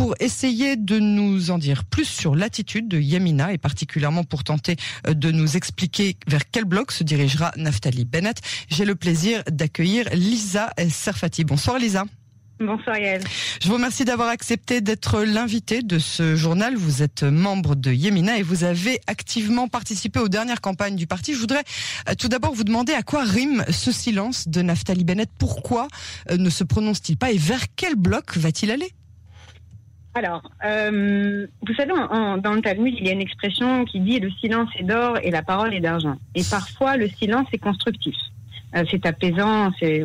pour essayer de nous en dire plus sur l'attitude de Yamina et particulièrement pour tenter euh, de nous expliquer vers quel bloc se dirigera Naftali Bennett. J'ai le plaisir d'accueillir Lisa Serfati. Bonsoir Lisa. Bonsoir Yael. Je vous remercie d'avoir accepté d'être l'invité de ce journal. Vous êtes membre de Yemina et vous avez activement participé aux dernières campagnes du parti. Je voudrais euh, tout d'abord vous demander à quoi rime ce silence de Naftali Bennett. Pourquoi euh, ne se prononce-t-il pas et vers quel bloc va-t-il aller? Alors, euh, vous savez, dans le Talmud, il y a une expression qui dit le silence est d'or et la parole est d'argent. Et parfois, le silence est constructif. c'est apaisant, c'est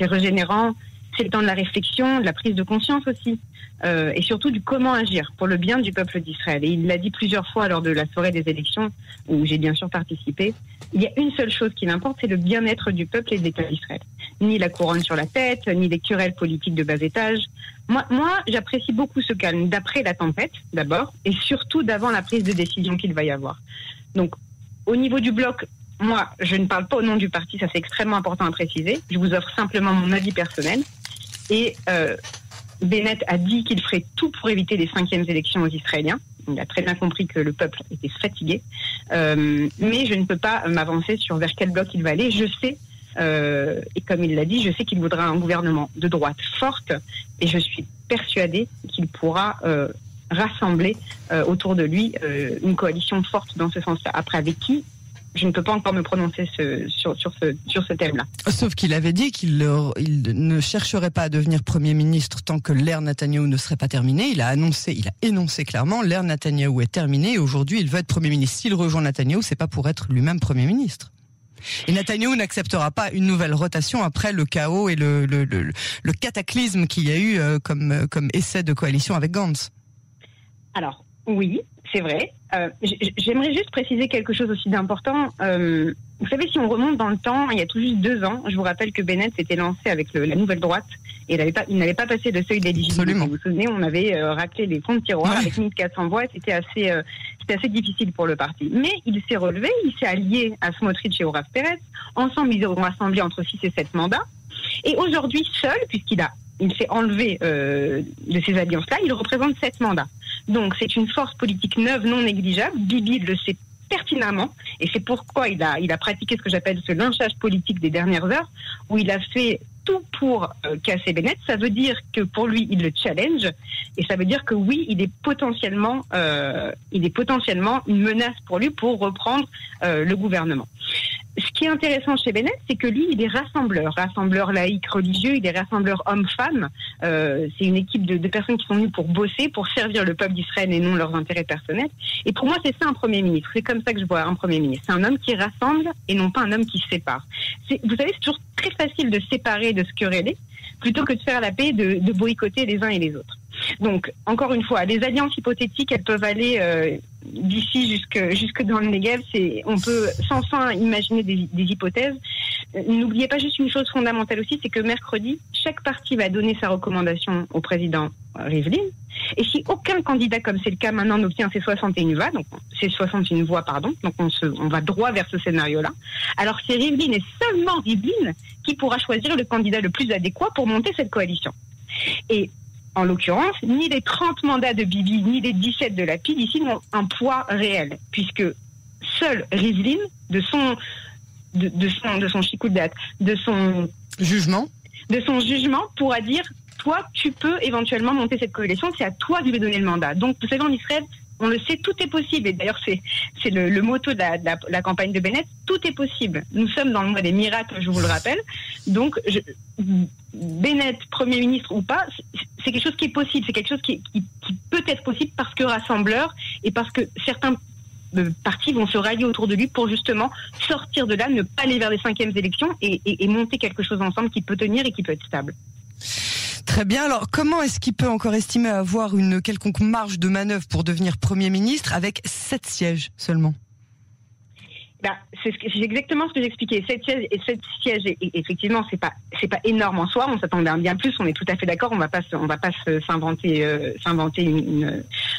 régénérant, c'est le temps de la réflexion, de la prise de conscience aussi, euh, et surtout du comment agir pour le bien du peuple d'Israël. Et il l'a dit plusieurs fois lors de la soirée des élections, où j'ai bien sûr participé. Il y a une seule chose qui m'importe, c'est le bien-être du peuple et de l'État d'Israël. Ni la couronne sur la tête, ni les querelles politiques de bas étage. Moi, j'apprécie beaucoup ce calme d'après la tempête, d'abord, et surtout d'avant la prise de décision qu'il va y avoir. Donc, au niveau du bloc, moi, je ne parle pas au nom du parti, ça c'est extrêmement important à préciser. Je vous offre simplement mon avis personnel. Et euh, Bennett a dit qu'il ferait tout pour éviter les cinquièmes élections aux Israéliens. Il a très bien compris que le peuple était fatigué. Euh, mais je ne peux pas m'avancer sur vers quel bloc il va aller. Je sais, euh, et comme il l'a dit, je sais qu'il voudra un gouvernement de droite forte. Et je suis persuadée qu'il pourra euh, rassembler euh, autour de lui une coalition forte dans ce sens-là. Après, avec qui? Je ne peux pas encore me prononcer sur, ce, thème-là. Sauf qu'il avait dit qu'il ne chercherait pas à devenir Premier ministre tant que l'ère Netanyahou ne serait pas terminée. Il a annoncé, il a énoncé clairement, l'ère Netanyahou est terminée et aujourd'hui il veut être Premier ministre. S'il rejoint Netanyahou, c'est pas pour être lui-même Premier ministre. Et Netanyahou n'acceptera pas une nouvelle rotation après le chaos et le, cataclysme qu'il y a eu euh, comme, comme essai de coalition avec Gantz. Oui, c'est vrai. Euh, J'aimerais juste préciser quelque chose aussi d'important. Euh, vous savez, si on remonte dans le temps, il y a tout juste deux ans, je vous rappelle que Bennett s'était lancé avec le, la nouvelle droite et il n'avait pas, pas passé le seuil d'éligibilité. Vous vous souvenez, on avait euh, raclé les fonds de tiroir avec 1400 voix. C'était assez, euh, c'était assez difficile pour le parti. Mais il s'est relevé, il s'est allié à Smotrich et Horace Pérez. Ensemble, ils auront assemblé entre 6 et 7 mandats. Et aujourd'hui, seul, puisqu'il a il s'est enlevé euh, de ces alliances-là, il représente sept mandats. Donc c'est une force politique neuve non négligeable. Bibi le sait pertinemment et c'est pourquoi il a, il a pratiqué ce que j'appelle ce lynchage politique des dernières heures, où il a fait tout pour euh, casser Bennett. Ça veut dire que pour lui, il le challenge et ça veut dire que oui, il est potentiellement, euh, il est potentiellement une menace pour lui pour reprendre le gouvernement ce qui est intéressant chez Bennett, c'est que lui, il est rassembleur, rassembleur laïque religieux, il est rassembleur homme-femme. Euh, c'est une équipe de, de, personnes qui sont venues pour bosser, pour servir le peuple d'Israël et non leurs intérêts personnels. Et pour moi, c'est ça un premier ministre. C'est comme ça que je vois un premier ministre. C'est un homme qui rassemble et non pas un homme qui sépare. Vous savez, c'est toujours très facile de séparer, de se quereller, plutôt que de faire la paix, de, de boycotter les uns et les autres. Donc, encore une fois, les alliances hypothétiques, elles peuvent aller euh, d'ici jusque, jusque dans le Negev. C'est, on peut sans fin imaginer des, hypothèses. Euh, n'oubliez pas juste une chose fondamentale aussi, c'est que mercredi, chaque parti va donner sa recommandation au président Rivlin. Et si aucun candidat, comme c'est le cas maintenant, n'obtient ses 61 voix, donc ses 61 voix, pardon, donc on, se, on va droit vers ce scénario-là. Alors c'est Rivlin et seulement Rivlin qui pourra choisir le candidat le plus adéquat pour monter cette coalition. Et en l'occurrence, ni les 30 mandats de Bibi, ni les 17 de la PID ici n'ont un poids réel, puisque seul Rivlin, de son, de, de son, de son de son jugement, de son jugement, pourra dire toi, tu peux éventuellement monter cette coalition, c'est à toi de lui donner le mandat. Donc, vous savez, en Israël, on le sait, tout est possible. Et d'ailleurs, c'est, le, motto de la, campagne de Bennett, tout est possible. Nous sommes dans le mois des miracles, je vous le rappelle. Donc, Bennett, Premier ministre ou pas, c'est quelque chose qui est possible, c'est quelque chose qui, peut être possible parce que rassembleur et parce que certains euh, partis vont se rallier autour de lui pour justement sortir de là, ne pas aller vers les cinquièmes élections et monter quelque chose ensemble qui peut tenir et qui peut être stable. Très bien. Alors, comment est-ce qu'il peut encore estimer avoir une quelconque marge de manœuvre pour devenir Premier ministre avec sept sièges seulement? Bah, c'est exactement ce que j'expliquais. Sept sièges et sept sièges, effectivement, c'est pas c'est pas énorme en soi. On s'attendait à bien plus. On est tout à fait d'accord. On va pas on va pas s'inventer euh, s'inventer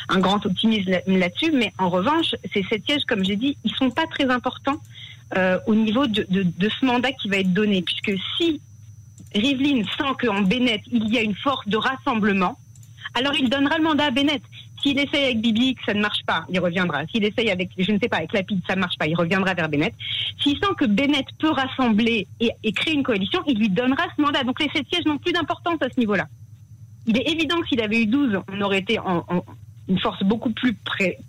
un grand optimisme là-dessus. Mais en revanche, ces sept sièges, comme j'ai dit, ils sont pas très importants euh, au niveau de, ce mandat qui va être donné, puisque si Rivlin sent qu'en Bennett, il y a une force de rassemblement, alors il donnera le mandat à Bennett. S'il essaye avec Bibi que ça ne marche pas, il reviendra. S'il essaye avec, je ne sais pas, avec Lapide, ça ne marche pas, il reviendra vers Bennett. S'il sent que Bennett peut rassembler et, créer une coalition, il lui donnera ce mandat. Donc les sept sièges n'ont plus d'importance à ce niveau-là. Il est évident que s'il avait eu 12, on aurait été en, une force beaucoup plus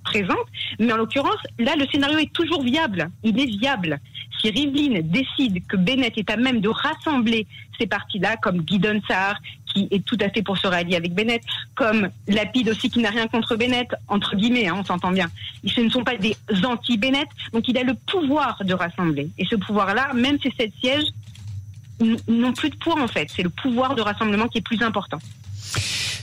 présente. Mais en l'occurrence, là, le scénario est toujours viable. Il est viable. Si Rivlin décide que Bennett est à même de rassembler ces partis-là, comme Guy Dunsard, qui est tout à fait pour se rallier avec Bennett, comme Lapide aussi, qui n'a rien contre Bennett, entre guillemets, hein, on s'entend bien. Ce ne sont pas des anti-Bennett, donc il a le pouvoir de rassembler. Et ce pouvoir-là, même ces sept sièges, n'ont plus de poids en fait. C'est le pouvoir de rassemblement qui est plus important.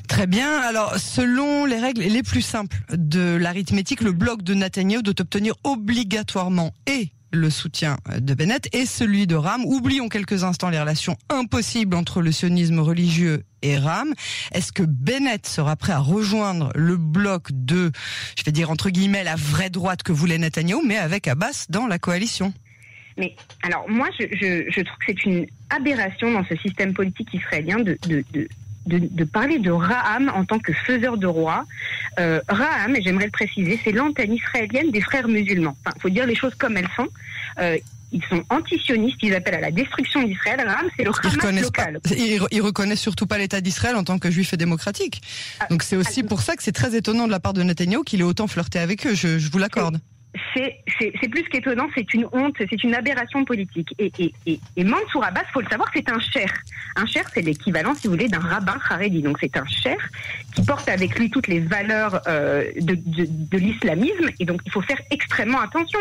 Très bien. Alors, selon les règles les plus simples de l'arithmétique, le bloc de Netanyahu doit obtenir obligatoirement et le soutien de Bennett et celui de Ram. Oublions quelques instants les relations impossibles entre le sionisme religieux et Ram. Est-ce que Bennett sera prêt à rejoindre le bloc de, je vais dire entre guillemets, la vraie droite que voulait Netanyahu, mais avec Abbas dans la coalition? Mais alors moi, je, trouve que c'est une aberration dans ce système politique israélien de, de, de, de, parler de Raham en tant que faiseur de roi. Euh, Raham, et j'aimerais le préciser, c'est l'antenne israélienne des frères musulmans. Enfin, faut dire les choses comme elles sont. Euh, ils sont antisionistes, ils appellent à la destruction d'Israël. Raham, c'est le Hamas local. ils, ils, reconnaissent surtout pas l'État d'Israël en tant que juif et démocratique. Ah, Donc c'est aussi ah, pour ça que c'est très étonnant de la part de Netanyahu qu'il ait autant flirté avec eux. Je, je vous l'accorde c'est plus qu'étonnant, c'est une honte, c'est une aberration politique. Et, et, et, et Mansour Abbas, faut le savoir, c'est un cher. Un cher, c'est l'équivalent, si vous voulez, d'un rabbin haredi. Donc c'est un cher qui porte avec lui toutes les valeurs euh, de, l'islamisme. Et donc il faut faire extrêmement attention.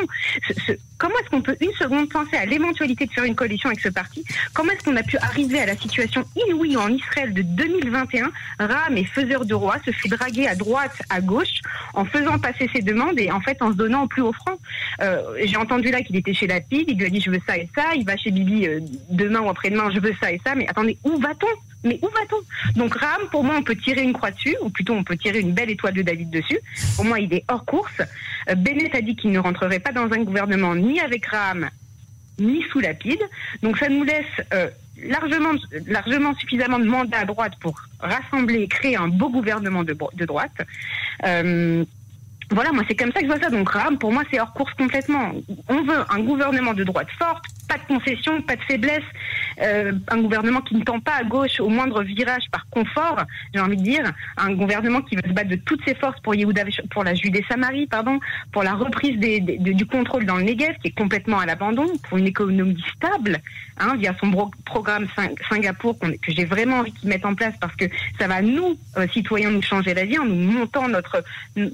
Comment est-ce qu'on peut une seconde penser à l'éventualité de faire une coalition avec ce parti? Comment est-ce qu'on a pu arriver à la situation inouïe en Israël de 2021 Ram et faiseur de roi se fait draguer à droite, à gauche, en faisant passer ses demandes et en fait en se donnant plus au franc. Euh, j'ai entendu là qu'il était chez la il lui a dit je veux ça et ça, il va chez Bibi euh, demain ou après-demain, je veux ça et ça, mais attendez, où va-t-on? Mais où va-t-on? Donc Ram, pour moi, on peut tirer une croix dessus, ou plutôt on peut tirer une belle étoile de David dessus. Pour moi, il est hors course. Euh, Bennett a dit qu'il ne rentrerait pas dans un gouvernement ni avec Ram, ni sous Lapide. Donc ça nous laisse largement, largement suffisamment de mandats à droite pour rassembler et créer un beau gouvernement de, droite. Euh, voilà, moi c'est comme ça que je vois ça. Donc Ram, pour moi, c'est hors course complètement. On veut un gouvernement de droite forte, pas de concession, pas de faiblesse, euh, un gouvernement qui ne tend pas à gauche au moindre virage par confort, j'ai envie de dire, un gouvernement qui va se battre de toutes ses forces pour Yehuda, pour la Judée-Samarie, pardon, pour la reprise du contrôle dans le Negev, qui est complètement à l'abandon, pour une économie stable, hein, via son programme Singapour que j'ai vraiment envie qu'il mette en place parce que ça va nous, euh, citoyens, nous changer la vie en nous montant notre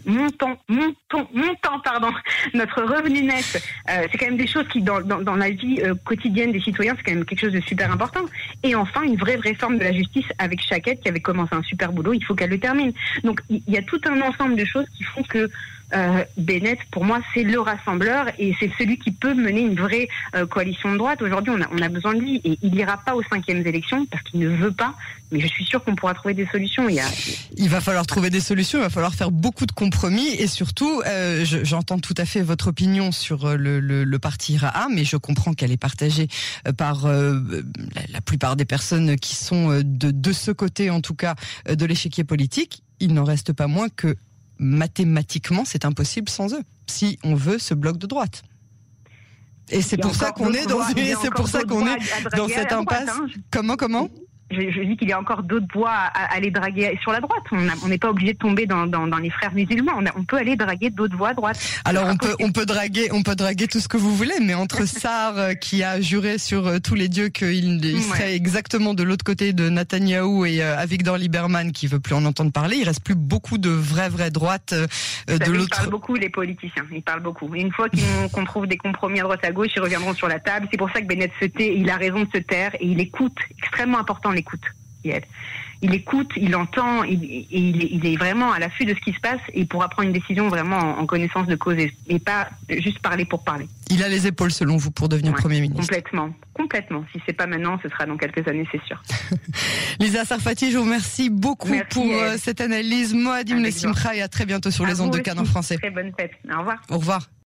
montant, montant, montant, pardon, notre revenu net. Euh, c'est quand même des choses qui, dans, la vie quotidienne des citoyens, c'est quand même quelque chose de super important. Et enfin, une vraie réforme de la justice avec Chaquette qui avait commencé un super boulot, il faut qu'elle le termine. Donc il y a tout un ensemble de choses qui font que euh, Bennett, pour moi, c'est le rassembleur et c'est celui qui peut mener une vraie euh, coalition de droite. Aujourd'hui, on a, on a besoin de lui et il n'ira pas aux cinquièmes élections parce qu'il ne veut pas. Mais je suis sûre qu'on pourra trouver des solutions. Il, va falloir trouver des solutions, il va falloir faire beaucoup de compromis et surtout, euh, j'entends tout à fait votre opinion sur le, le, parti Ra'a, mais je comprends qu'elle est partagée par la, la, plupart des personnes qui sont de, de ce côté, en tout cas, de l'échiquier politique. Il n'en reste pas moins que mathématiquement, c'est impossible sans eux, si on veut ce bloc de droite. Et c'est pour ça qu'on est dans, c'est pour ça qu'on est dans cette impasse. Hein. Comment, comment? Je, dis qu'il y a encore d'autres voies à, aller draguer sur la droite. On n'est pas obligé de tomber dans, les frères musulmans. On, peut aller draguer d'autres voies à droite. Alors on peut, on peut draguer, on peut draguer tout ce que vous voulez, mais entre Sar euh, qui a juré sur euh, tous les dieux qu'il serait exactement de l'autre côté de Netanyahou et euh, Avigdor Lieberman qui veut plus en entendre parler, il reste plus beaucoup de vraies vraies droites de l'autre. Ils parlent beaucoup les politiciens. Ils parlent beaucoup. une fois qu'on trouve des compromis à droite à gauche, ils reviendront sur la table. C'est pour ça que Bennett se tait. Il a raison de se taire et il écoute. Extrêmement important les écoute. Il écoute, il entend, il, il, est, vraiment à l'affût de ce qui se passe et pourra prendre une décision vraiment en, connaissance de cause et, pas juste parler pour parler. Il a les épaules selon vous pour devenir Premier ministre Complètement, complètement. Si c'est pas maintenant, ce sera dans quelques années, c'est sûr. Lisa Sarfati, je vous remercie beaucoup pour euh, cette analyse. Moadim Le Simcha et à très bientôt sur les ondes de Cannes en français. Très bonne fête. Au revoir. Au revoir.